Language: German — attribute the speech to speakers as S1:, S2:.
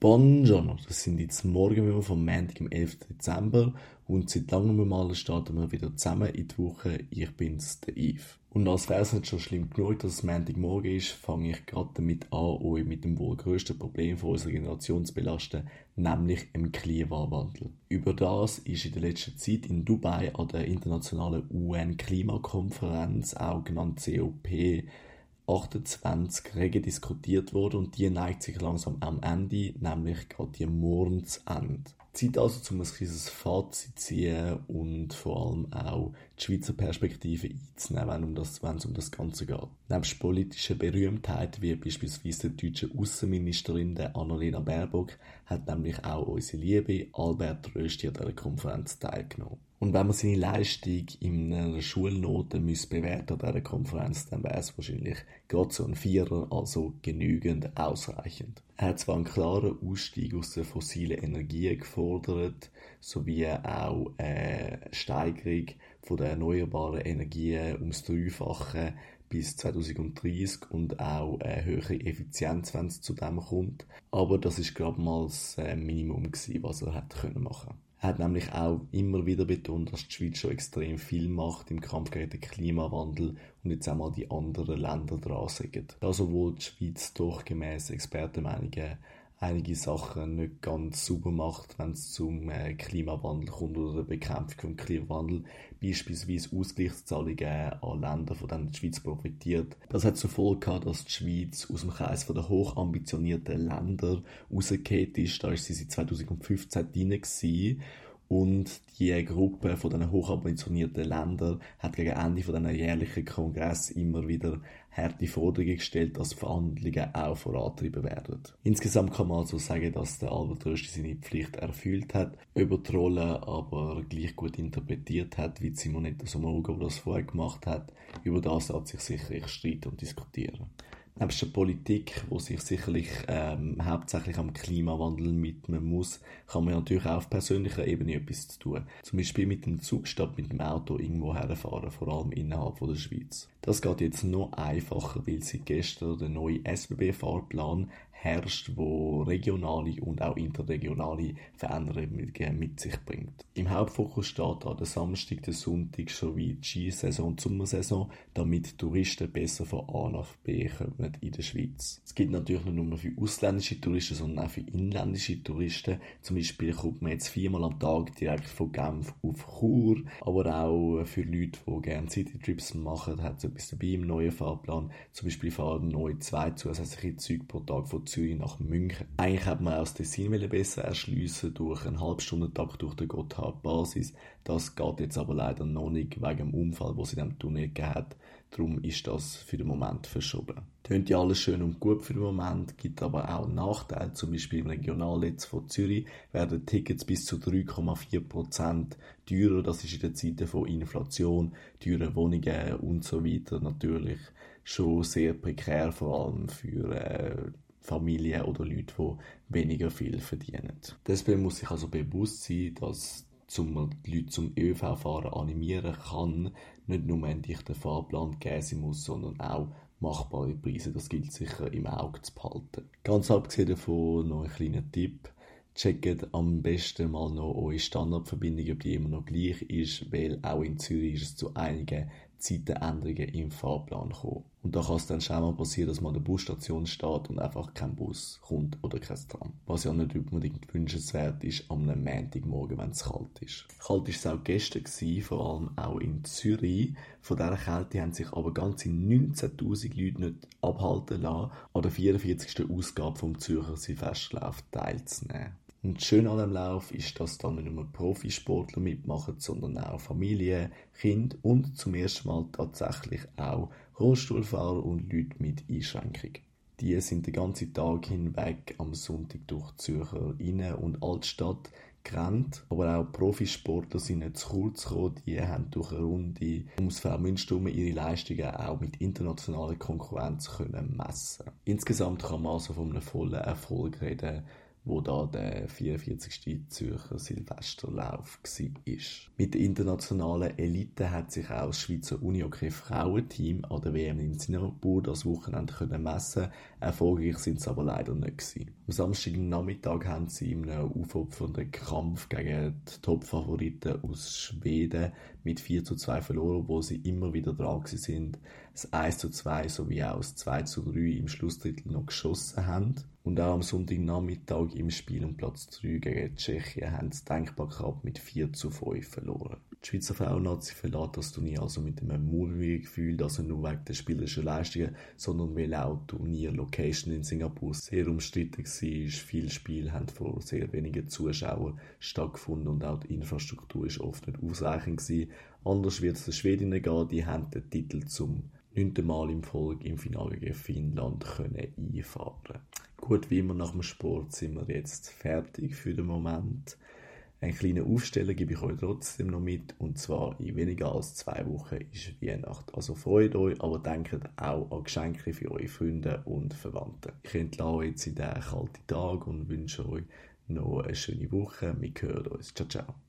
S1: Buongiorno, das sind jetzt Morgenwürmer vom Montag, am 11. Dezember und seit langem mal starten wir wieder zusammen in die Woche. Ich bin's, der Yves. Und als wäre es nicht schon schlimm genug, dass es Montagmorgen ist, fange ich gerade damit an, euch mit dem wohl grössten Problem von unserer Generation zu belasten, nämlich dem Klimawandel. Über das ist in der letzten Zeit in Dubai an der internationalen UN-Klimakonferenz, auch genannt COP, 28 rege diskutiert wurde und die neigt sich langsam am Ende, nämlich gerade die Mordsende. Zeit also, um ein kleines Fazit zu ziehen und vor allem auch die Schweizer Perspektive einzunehmen, wenn, um das, wenn es um das Ganze geht. Nebst politischen Berühmtheiten wie beispielsweise der deutschen Außenministerin Annalena Baerbock hat nämlich auch unsere liebe Albert Rösti an dieser Konferenz teilgenommen. Und wenn man seine Leistung in einer Schulnote müsste bewerten an dieser Konferenz, dann wäre es wahrscheinlich gerade so ein Vierer, also genügend ausreichend. Er hat zwar einen klaren Ausstieg aus den fossilen Energien gefordert, sowie auch eine Steigerung von der erneuerbaren Energien ums Dreifache bis 2030 und auch eine höhere Effizienz, wenn es zu dem kommt. Aber das ist gerade mal das äh, Minimum was er hat können machen. Er hat nämlich auch immer wieder betont, dass die Schweiz schon extrem viel macht im Kampf gegen den Klimawandel und jetzt einmal die anderen Länder dran sind. Da sowohl die Schweiz doch gemäß Expertenmeinungen einige Sachen nicht ganz sauber macht, wenn es zum äh, Klimawandel kommt oder der Bekämpfung vom Klimawandel, beispielsweise Ausgleichszahlungen an Länder, von denen die Schweiz profitiert. Das hat zur Folge gehabt, dass die Schweiz aus dem Kreis der hochambitionierten Länder rausgekehrt ist. Da ist sie seit 2015 drin gewesen und die Gruppe von den hochambitionierten Ländern hat gegen Ende von diesen jährlichen Kongress immer wieder harte Forderungen gestellt, dass Verhandlungen auch vorantrieben werden. Insgesamt kann man also sagen, dass der Albert Rösti seine Pflicht erfüllt hat, über die Rolle aber gleich gut interpretiert hat, wie Simonetta Sommaruga, das vorher gemacht hat. Über das hat sich sicherlich streiten und diskutieren nebst der Politik, wo sich sicherlich ähm, hauptsächlich am Klimawandel widmen muss, kann man natürlich auch auf persönlicher Ebene etwas zu tun. Zum Beispiel mit dem Zug statt mit dem Auto irgendwo herfahren, vor allem innerhalb von der Schweiz. Das geht jetzt noch einfacher, weil seit gestern der neue SBB-Fahrplan herrscht, wo regionale und auch interregionale Veränderungen mit sich bringt. Im Hauptfokus steht da der Samstag, der Sonntag sowie die Skisaison und Sommersaison, damit Touristen besser von A nach B kommen in der Schweiz. Es gibt natürlich nicht nur für ausländische Touristen, sondern auch für inländische Touristen. Zum Beispiel kommt man jetzt viermal am Tag direkt von Genf auf Chur, aber auch für Leute, die gerne Citytrips machen, hat es etwas dabei im neuen Fahrplan. Zum Beispiel fahren neu zwei zusätzliche Züge pro Tag von Zürich nach München. Eigentlich hat man aus Tessin besser erschliessen durch einen Halbstundentakt durch die Gotthard-Basis. Das geht jetzt aber leider noch nicht wegen dem Unfall, wo sie in diesem Tunnel gegeben hat. Darum ist das für den Moment verschoben. Tönt ja alles schön und gut für den Moment, gibt aber auch Nachteile. Zum Beispiel im Regionalnetz von Zürich werden Tickets bis zu 3,4% teurer. Das ist in den Zeiten von Inflation, teuren Wohnungen und so weiter natürlich schon sehr prekär, vor allem für äh, Familien oder Leute, die weniger viel verdienen. Deswegen muss ich also bewusst sein, dass um die Leute zum ÖV-Fahren animieren kann, nicht nur ein dichter Fahrplan geben muss, sondern auch machbare Preise. Das gilt sicher im Auge zu behalten. Ganz abgesehen davon noch ein kleiner Tipp. Checkt am besten mal noch eure Standardverbindung, ob die immer noch gleich ist, weil auch in Zürich ist es zu einigen Zeitenänderungen im Fahrplan kommen. Und da kann es dann schon mal passieren, dass man an der Busstation steht und einfach kein Bus kommt oder kein Tram. Was ja nicht unbedingt wünschenswert ist am Montagmorgen, wenn es kalt ist. Kalt war es auch gestern, gewesen, vor allem auch in Zürich. Von dieser Kälte haben sich aber ganze 19'000 Leute nicht abhalten lassen, an der 44. Ausgabe vom Zürcher Silvesterlauf teilzunehmen. Und schön an dem Lauf ist, dass da nicht nur Profisportler mitmachen, sondern auch Familien, Kinder und zum ersten Mal tatsächlich auch Rollstuhlfahrer und Leute mit Einschränkung. Die sind den ganzen Tag hinweg am Sonntag durch Zürcher Innen- und Altstadt gerannt. Aber auch Profisportler sind nicht zu kurz gekommen. Die haben durch eine Runde ums Vermünstrum ihre Leistungen auch mit internationaler Konkurrenz können messen. Insgesamt kann man also von einem vollen Erfolg reden wo da der 44. Zürcher Silvesterlauf war. Mit der internationalen Elite hat sich auch das Schweizer Unihockey Frauenteam an der WM in Singapur das Wochenende können messen. Erfolgreich sind sie aber leider nicht gewesen. Am Samstagnachmittag haben sie einem aufopfernden Kampf gegen die Top-Favoriten aus Schweden mit 4 zu 2 verloren, wo sie immer wieder dran sind, das 1 zu 2 sowie auch das 2 zu 3 im Schlussdrittel noch geschossen haben. Und auch am Sonntagnachmittag im Spiel um Platz 3 gegen Tschechien haben sie denkbar gehabt mit 4 zu 5 verloren. Die Schweizer Frauennazi verlässt das Turnier also mit einem mulmigen Gefühl, er nur wegen der spielerischen Leistungen, sondern weil auch die Turnier-Location in Singapur sehr umstritten war. Viele Spiele haben vor sehr wenigen Zuschauern stattgefunden und auch die Infrastruktur ist oft nicht ausreichend gewesen. Anders wird es den Schwedinnen gehen, die haben den Titel zum neunten Mal im Folge im Finale gegen Finnland können einfahren. Gut, wie immer nach dem Sport sind wir jetzt fertig für den Moment. Einen kleinen Aufsteller gebe ich euch trotzdem noch mit, und zwar in weniger als zwei Wochen ist Weihnachten. Also freut euch, aber denkt auch an Geschenke für eure Freunde und Verwandte. Ich entlasse jetzt in diesen kalten Tag und wünsche euch noch eine schöne Woche. Wir hören uns. Ciao, ciao.